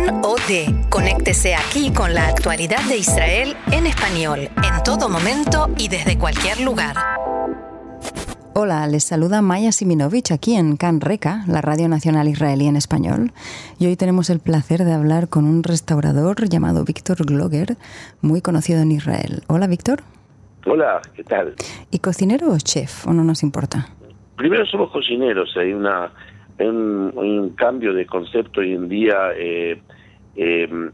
Can OD. Conéctese aquí con la actualidad de Israel en español, en todo momento y desde cualquier lugar. Hola, les saluda Maya Siminovich aquí en Can Reca, la Radio Nacional Israelí en español. Y hoy tenemos el placer de hablar con un restaurador llamado Víctor Gloger, muy conocido en Israel. Hola, Víctor. Hola, ¿qué tal? ¿Y cocinero o chef? ¿O no nos importa? Primero somos cocineros, hay una un, un cambio de concepto hoy en día eh, eh,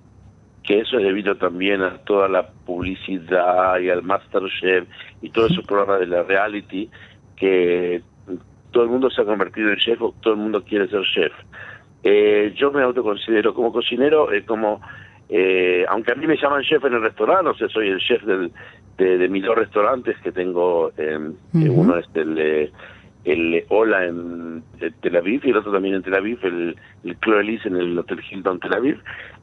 que eso es debido también a toda la publicidad y al Masterchef y todos esos programas de la reality que todo el mundo se ha convertido en chef o todo el mundo quiere ser chef. Eh, yo me autoconsidero como cocinero, eh, como eh, aunque a mí me llaman chef en el restaurante, o sea, soy el chef del, de, mis dos restaurantes que tengo, uno es el, el Ola en Tel Aviv y el otro también en Tel Aviv, el, el Cloelis en el Hotel Hilton Tel Aviv.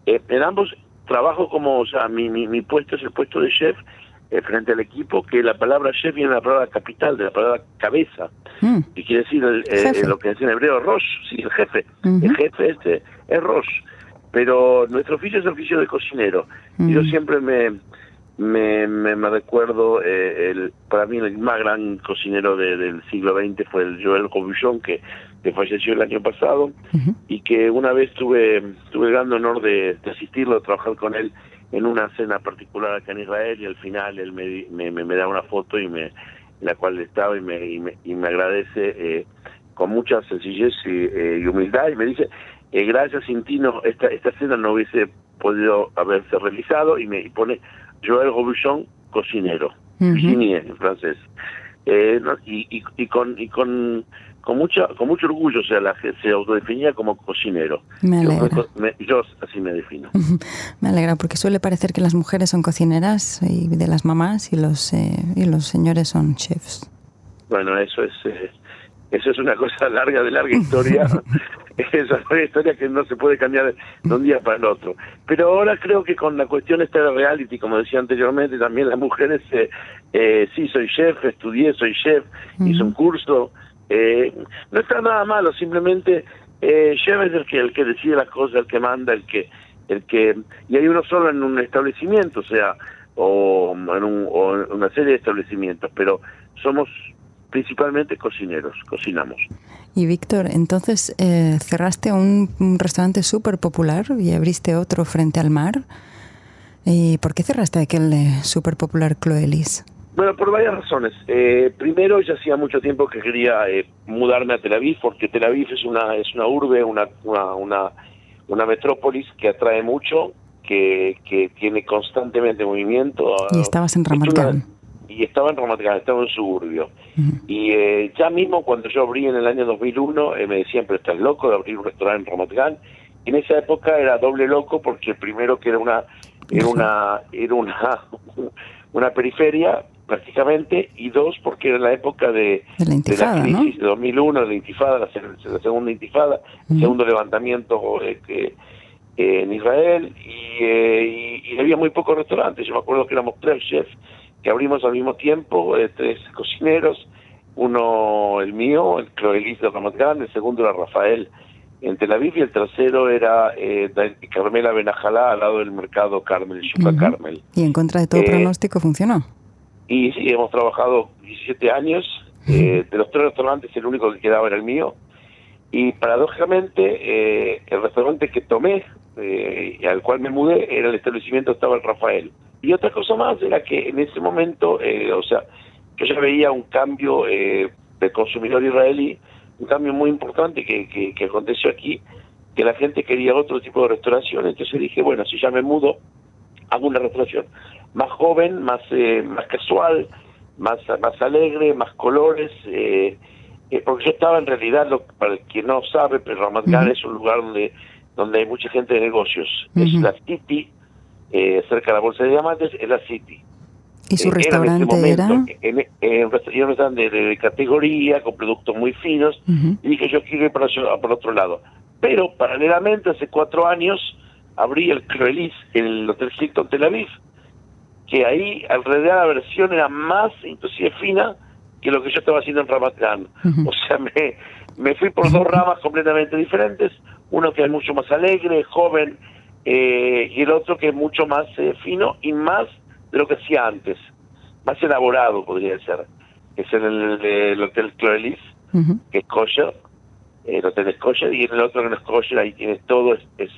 en ambos trabajo como, o sea, mi, mi, mi puesto es el puesto de chef eh, frente al equipo, que la palabra chef viene de la palabra capital, de la palabra cabeza, mm. que quiere decir eh, lo que dice en hebreo Rosh, sí, el jefe, el jefe este es Rosh, pero nuestro oficio es el oficio de cocinero. y Yo mm. siempre me, me, me, recuerdo, eh, el, para mí el más gran cocinero del siglo XX fue el Joel Robuchon, que, que falleció el año pasado, y que una vez tuve, tuve el gran honor de, de asistirlo, de trabajar con él en una cena particular acá en Israel y al final él me, me, me, da una foto y me en la cual estaba y me, y me, y me agradece eh, con mucha sencillez y, eh, humildad y me dice eh, gracias sin ti no, esta, esta cena no hubiese podido haberse realizado y me pone Joel Robuchon cocinero, en francés. Eh, y, y, y, con y con con mucha con mucho orgullo o sea la se autodefinía como cocinero. Me alegra. Yo, así me defino. Me alegra porque suele parecer que las mujeres son cocineras y de las mamás y los eh, y los señores son chefs. Bueno eso es eh, eso es una cosa larga de larga historia. Es una historia que no se puede cambiar de un día para el otro. Pero ahora creo que con la cuestión esta de reality como decía anteriormente también las mujeres eh, eh sí soy chef estudié soy chef hice un curso eh, no está nada malo, simplemente eh, es el que, el que decide las cosas, el que manda, el que, el que, y hay uno solo en un establecimiento, o sea, o en, un, o en una serie de establecimientos, pero somos principalmente cocineros, cocinamos. Y Víctor, entonces eh, cerraste un, restaurante súper popular y abriste otro frente al mar. ¿Y por qué cerraste aquel eh, súper popular Cloelis? Bueno, por varias razones. Eh, primero, ya hacía mucho tiempo que quería eh, mudarme a Tel Aviv, porque Tel Aviv es una es una urbe, una una, una, metrópolis que atrae mucho, que, que tiene constantemente movimiento. Y estabas en Ramat Y estaba en Ramat estaba en suburbio. Y eh, ya mismo cuando yo abrí en el año 2001, me decían, pero estás loco de abrir un restaurante en Ramat Y en esa época era doble loco porque el primero que era una era una era una una periferia prácticamente, y dos, porque era la época de, de la, crisis de 2001, de la intifada, la, segunda intifada, el segundo levantamiento eh, que, eh, en Israel, eh, y, había muy pocos restaurantes. Yo me acuerdo que éramos tres chefs que abrimos al mismo tiempo, tres cocineros, uno el mío, el Cloelis de Ramat el segundo era Rafael en Tel Aviv y el tercero era eh, Carmela Benajalá al lado del mercado Carmel, Shuka Carmel. Y en contra de todo pronóstico funcionó. Y sí, hemos trabajado 17 años. Eh, de los tres restaurantes, el único que quedaba era el mío. Y paradójicamente, eh, el restaurante que tomé eh, y al cual me mudé era el establecimiento estaba el Rafael. Y otra cosa más era que en ese momento, o sea, yo ya veía un cambio del consumidor israelí, un cambio muy importante que, que, que aconteció aquí, que la gente quería otro tipo de restauración. Entonces dije, bueno, si ya me mudo, hago una restauración más joven, más eh, más casual, más más alegre, más colores, eh, eh, porque yo estaba en realidad, lo, para el que no sabe, pero Ramat es un lugar donde donde hay mucha gente de negocios. Es la City, cerca de la Bolsa de Diamantes, es la City. ¿Y su restaurante era? En, en, un restaurante de, categoría, con productos muy finos, y dije yo quiero ir para, para otro lado. Pero paralelamente, hace cuatro años, abrí el Cruelis en el Hotel Hilton Tel Aviv, que ahí alrededor la versión era más inclusive fina que lo que yo estaba haciendo en Ramat O sea, me, me fui por dos ramas completamente diferentes, uno que es mucho más alegre, joven, eh, y el otro que es mucho más eh, fino y más de lo que hacía antes, más elaborado podría ser, es en el, Hotel Clorelis, que es kosher, el hotel es kosher, y en el otro que no es kosher, ahí tienes todo, es, es,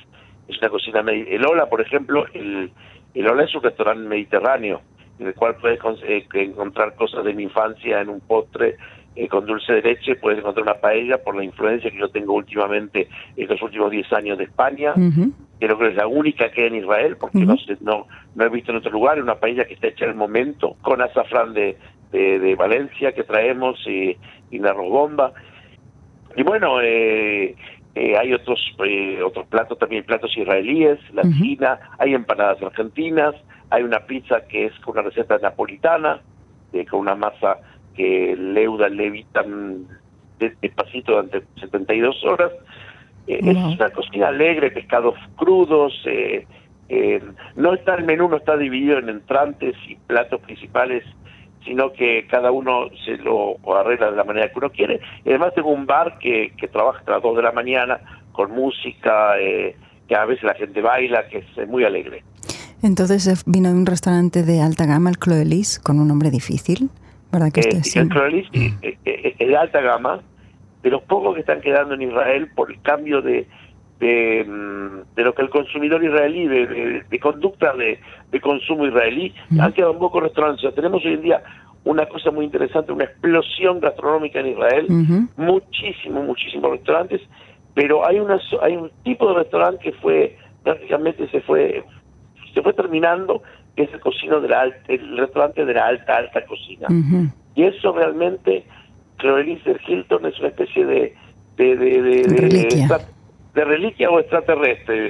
una cocina, el Ola, por ejemplo, el, el Ola es un restaurante mediterráneo, en el cual puedes eh, encontrar cosas de mi infancia en un postre, eh, con dulce de leche, puedes encontrar una paella por la influencia que yo tengo últimamente en los últimos 10 años de España. Creo que es la única que hay en Israel, porque no, no, no he visto en otro lugar, una paella que está hecha en el momento, con azafrán de, de, Valencia que traemos y, y la. Y bueno, eh, eh, hay otros otros platos también, platos israelíes, la china, hay empanadas argentinas, hay una pizza que es con una receta napolitana, con una masa que leuda levitan despacito durante 72 horas. Eh, es una cocina alegre, pescados crudos. Eh, eh, no está el menú, no está dividido en entrantes y platos principales, sino que cada uno se lo arregla de la manera que uno quiere. Y además tengo un bar que, que trabaja a las 2 de la mañana con música, que a veces la gente baila, que es muy alegre. Entonces vino de un restaurante de alta gama, el Cloelis, con un nombre difícil. ¿verdad que eh, el Cloelis eh, eh, es de alta gama, de los pocos que están quedando en Israel por el cambio de, de, mm, lo que el consumidor israelí, de, conducta de, consumo israelí, han quedado un poco restaurantes. tenemos hoy en día una cosa muy interesante, una explosión gastronómica en Israel, muchísimos, muchísimos restaurantes, pero hay una hay un tipo de restaurante que fue prácticamente se fue se fue terminando que es el cocino de la el restaurante de la alta, alta cocina. Y eso realmente, el Hilton es una especie de, de, de, de, reliquia. o extraterrestre.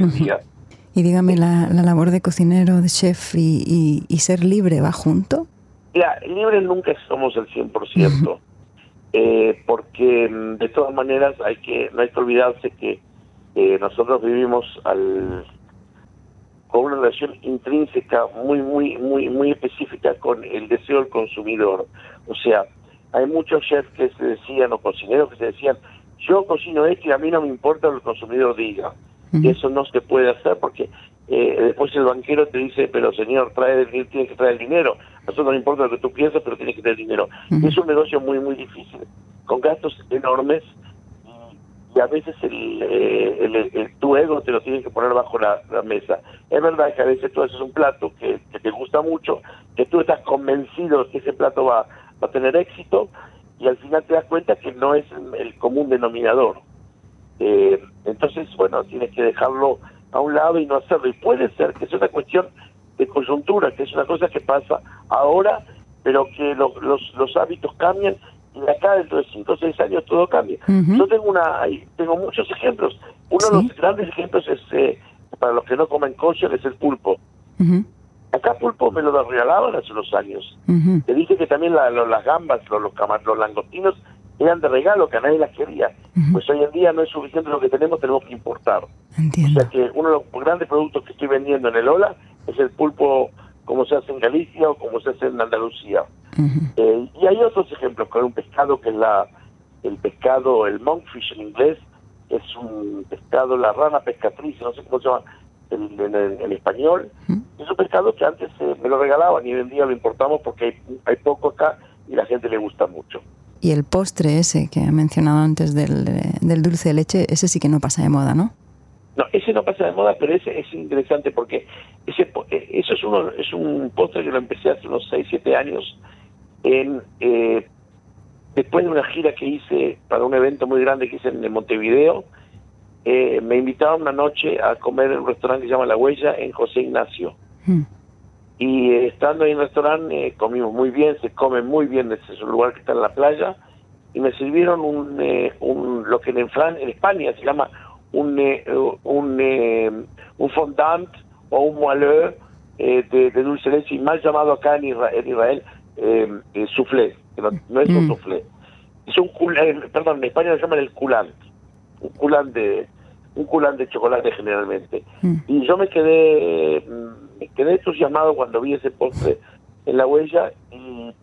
Y dígame, ¿la, ¿la, labor de cocinero, de chef y, y, ser libre va junto? Mira, libre nunca somos el 100%, eh, porque mm, de todas maneras hay que no hay que olvidarse que eh, nosotros vivimos al con una relación intrínseca muy, muy, muy, muy específica con el deseo del consumidor. O sea, hay muchos chefs que se decían, o cocineros que se decían, yo cocino esto y a mí no me importa lo que el consumidor diga. Y eso no se puede hacer porque eh, después el banquero te dice, pero señor, trae el, tiene que traer el dinero. A nosotros no importa lo que tú piensas, pero tiene que traer el dinero. Es un negocio muy, muy difícil, con gastos enormes y a veces eh, el, el, tu ego te lo tiene que poner bajo la, mesa. Es verdad que a veces tú haces un plato que, te gusta mucho, que tú estás convencido que ese plato va, a tener éxito y al final te das cuenta que no es el común denominador. Eh, entonces, bueno, tienes que dejarlo a un lado y no hacerlo. Y puede ser que sea una cuestión de coyuntura, que es una cosa que pasa ahora, pero que los, los hábitos cambian y acá dentro de 5 o 6 años todo cambia. Yo tengo una tengo muchos ejemplos. Uno de los grandes ejemplos es, eh, para los que no comen kosher, es el pulpo. Acá pulpo me lo regalaban hace unos años. Te dije que también las gambas, los, los, los langostinos eran de regalo, que a nadie las quería. Pues hoy en día no es suficiente lo que tenemos, tenemos que importar. O sea que uno de los grandes productos que estoy vendiendo en el Ola es el pulpo como se hace en Galicia o como se hace en Andalucía. Eh, y hay otros ejemplos, con un pescado que es la el pescado, el monkfish en inglés, es un pescado, la rana pescatriz, no sé cómo se llama en, español. Es un pescado que antes eh, me lo regalaban y hoy en día lo importamos porque hay, poco acá y la gente le gusta mucho. Y el postre ese que ha mencionado antes del, del dulce de leche, ese sí que no pasa de moda, ¿no? No, ese no pasa de moda, pero ese es interesante porque ese eh, eso es uno es un postre que lo empecé hace unos 6, 7 años en eh, después de una gira que hice para un evento muy grande que hice en Montevideo, eh, me invitaron una noche a comer en un restaurante que se llama La Huella en José Ignacio. Hmm. Y estando ahí en el restaurante comimos muy bien, se come muy bien, es un lugar que está en la playa, y me sirvieron un, un lo que en, en España se llama un, eh, un, eh, un fondant o un moelleux eh, de, de, dulce leche, mal llamado acá en Israel, en soufflé, que no, es un mm. soufflé. Es un perdón, en España se llaman el culant, un culant de un culant de chocolate generalmente. Mm. Y yo me quedé me quedé entusiasmado cuando vi ese postre en la huella y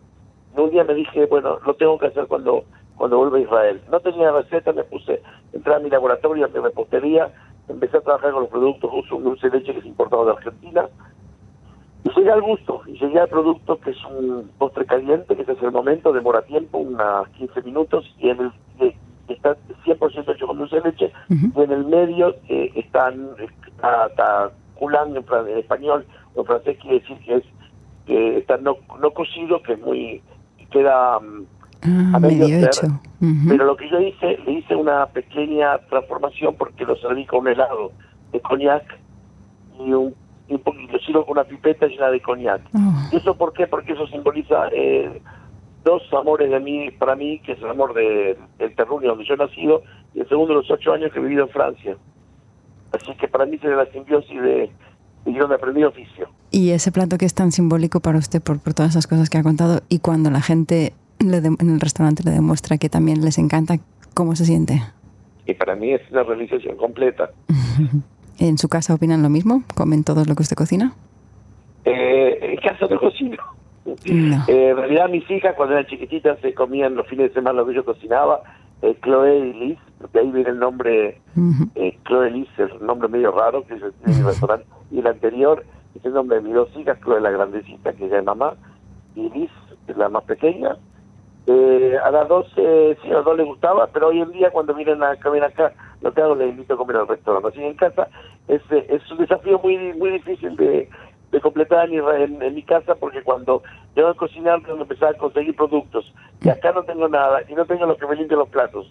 un día me dije, bueno, lo tengo que hacer cuando cuando vuelva a Israel. No tenía receta, me puse, entré a mi laboratorio, a mi repostería, empecé a trabajar con los productos, uso un dulce de leche que es importado de Argentina, y llegué al gusto, y llegué al producto que es un postre caliente, que es el momento, demora tiempo, unas 15 minutos, y en el está 100% hecho con dulce de leche, y en el medio eh, están, está, está en, español, o en francés quiere decir que es que está no, no cocido, que es muy, queda ah, a medio, hecho. Pero lo que yo hice, le hice una pequeña transformación porque lo serví con un helado de coñac y un, un poquito, sirvo con una pipeta llena de coñac. Oh. ¿Y eso por qué? Porque eso simboliza eh, dos amores de mí, para mí, que es el amor de, del terruño donde yo he nacido y el segundo de los ocho años que he vivido en Francia. Así que para mí sería la simbiosis de, de donde aprendí oficio. Y ese plato que es tan simbólico para usted por, por todas esas cosas que ha contado y cuando la gente le en el restaurante le demuestra que también les encanta, ¿cómo se siente? Y para mí es una realización completa. ¿En su casa opinan lo mismo? ¿Comen todo lo que usted cocina? Eh, en casa no cocino. Eh, en realidad mis hijas cuando eran chiquititas se comían los fines de semana lo que yo cocinaba, eh, Chloe y Liz, de ahí viene el nombre, eh, Chloe Liz es un nombre medio raro que es el, restaurante, y el anterior es el nombre de mis dos hijas, Chloe la grandecita que ya es mamá, y Liz es la más pequeña. Eh, a las dos, eh, sí, a las dos les gustaba, pero hoy en día cuando vienen a comer acá, lo que hago les invito a comer al restaurante. Así en casa es, es un desafío muy muy difícil de, de completar en, en, mi casa porque cuando yo a cocinar empezar a conseguir productos y acá no tengo nada y no tengo lo que me limpien los platos.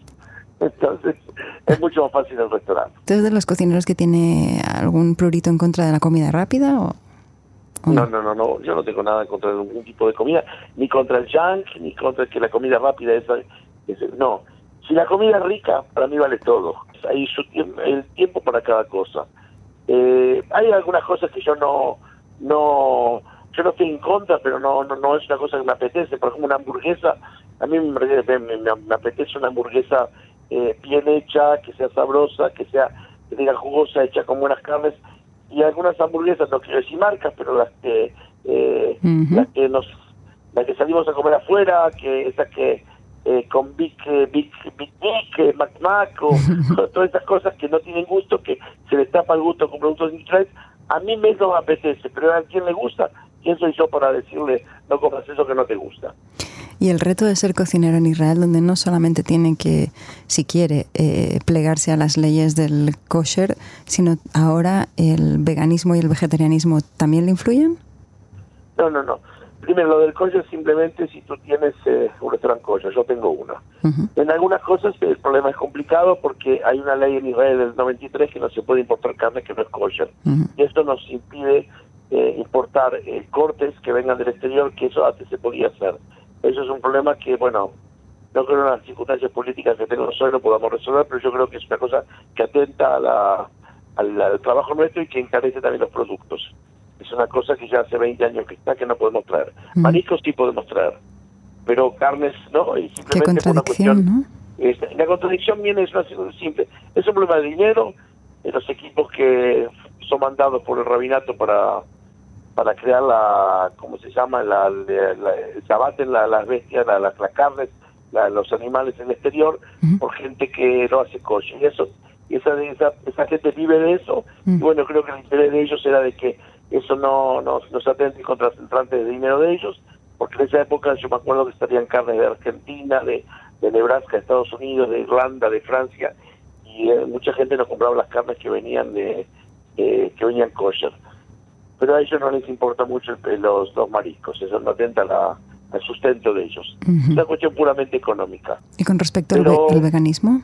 Entonces es mucho más fácil el restaurante. ¿Usted es de los cocineros que tiene algún prurito en contra de la comida rápida o...? no? no, no, no, yo no tengo nada en contra de ningún tipo de comida, ni contra el junk, ni contra que la comida rápida es, no. Si la comida es rica, para mí vale todo. Hay su, el tiempo para cada cosa. Eh, hay algunas cosas que yo no, no yo no estoy en contra, pero no, no, no es una cosa que me apetece. Por ejemplo, una hamburguesa, a mí me, me, apetece una hamburguesa eh, bien hecha, que sea sabrosa, que sea, que diga jugosa, hecha con buenas carnes. Y algunas hamburguesas, no quiero decir marcas, pero las que, eh, las que nos, las que salimos a comer afuera, que esas que eh, con Big, Big, Big Big, Mac Mac, o todas esas cosas que no tienen gusto, que se les tapa el gusto con productos industriales, a mí me apetece, pero a quien le gusta, ¿quién soy yo para decirle no comas eso que no te gusta? Y el reto de ser cocinero en Israel, donde no solamente tiene que, si quiere, eh, plegarse a las leyes del kosher, sino ahora el veganismo y el vegetarianismo también le influyen? No, no, no. Primero, lo del kosher simplemente si tú tienes eh, un restaurante kosher, yo tengo uno. En algunas cosas el problema es complicado porque hay una ley en Israel del 93 que no se puede importar carne que no es kosher. Y esto nos impide eh, importar eh, cortes que vengan del exterior, que eso antes se podía hacer. Eso es un problema que, bueno, no creo en las circunstancias políticas que tenemos hoy lo podamos resolver, pero yo creo que es una cosa que atenta a la, al trabajo nuestro y que encarece también los productos una cosa que ya hace 20 años que está, que no podemos traer. Mm. Mariscos sí podemos traer, pero carnes no, y simplemente una cuestión, ¿no? la contradicción viene, es una simple, es un problema de dinero, en los equipos que son mandados por el rabinato para para crear la, ¿cómo se llama? La, se abaten las bestias, las, carnes, los animales en el exterior, por gente que no hace coche. Y eso, y esa, esa, esa gente vive de eso, y bueno, creo que el interés de ellos era de que eso no nos, nos atente contra el de dinero de ellos, porque en esa época yo me acuerdo que estarían carnes de Argentina, de, de Nebraska, de Estados Unidos, de Irlanda, de Francia, y eh, mucha gente nos compraba las carnes que venían de que venían kosher. Pero a ellos no les importa mucho los, dos mariscos, eso no atenta al sustento de ellos. Es una cuestión puramente económica. ¿Y con respecto al, veganismo?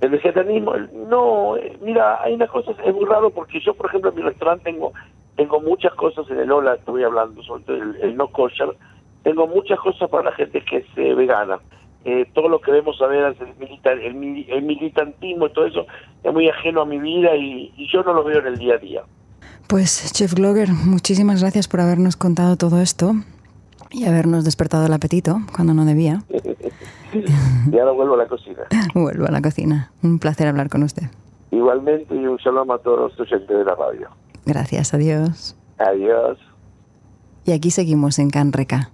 El vegetarianismo, no, eh, mira, hay una cosa, es muy raro porque yo, por ejemplo, en mi restaurante tengo tengo muchas cosas en el Ola, estoy hablando, sobre todo el, no kosher, tengo muchas cosas para la gente que es eh, vegana. Eh, todo lo que vemos a ver, el, el, militantismo y todo eso, es muy ajeno a mi vida y, yo no lo veo en el día a día. Pues, Chef Glogger, muchísimas gracias por habernos contado todo esto y habernos despertado el apetito cuando no debía. y ahora vuelvo a la cocina. vuelvo a la cocina. Un placer hablar con usted. Igualmente y un saludo a todos los oyentes de la radio. Gracias, adiós. Adiós. Y aquí seguimos en Canreca.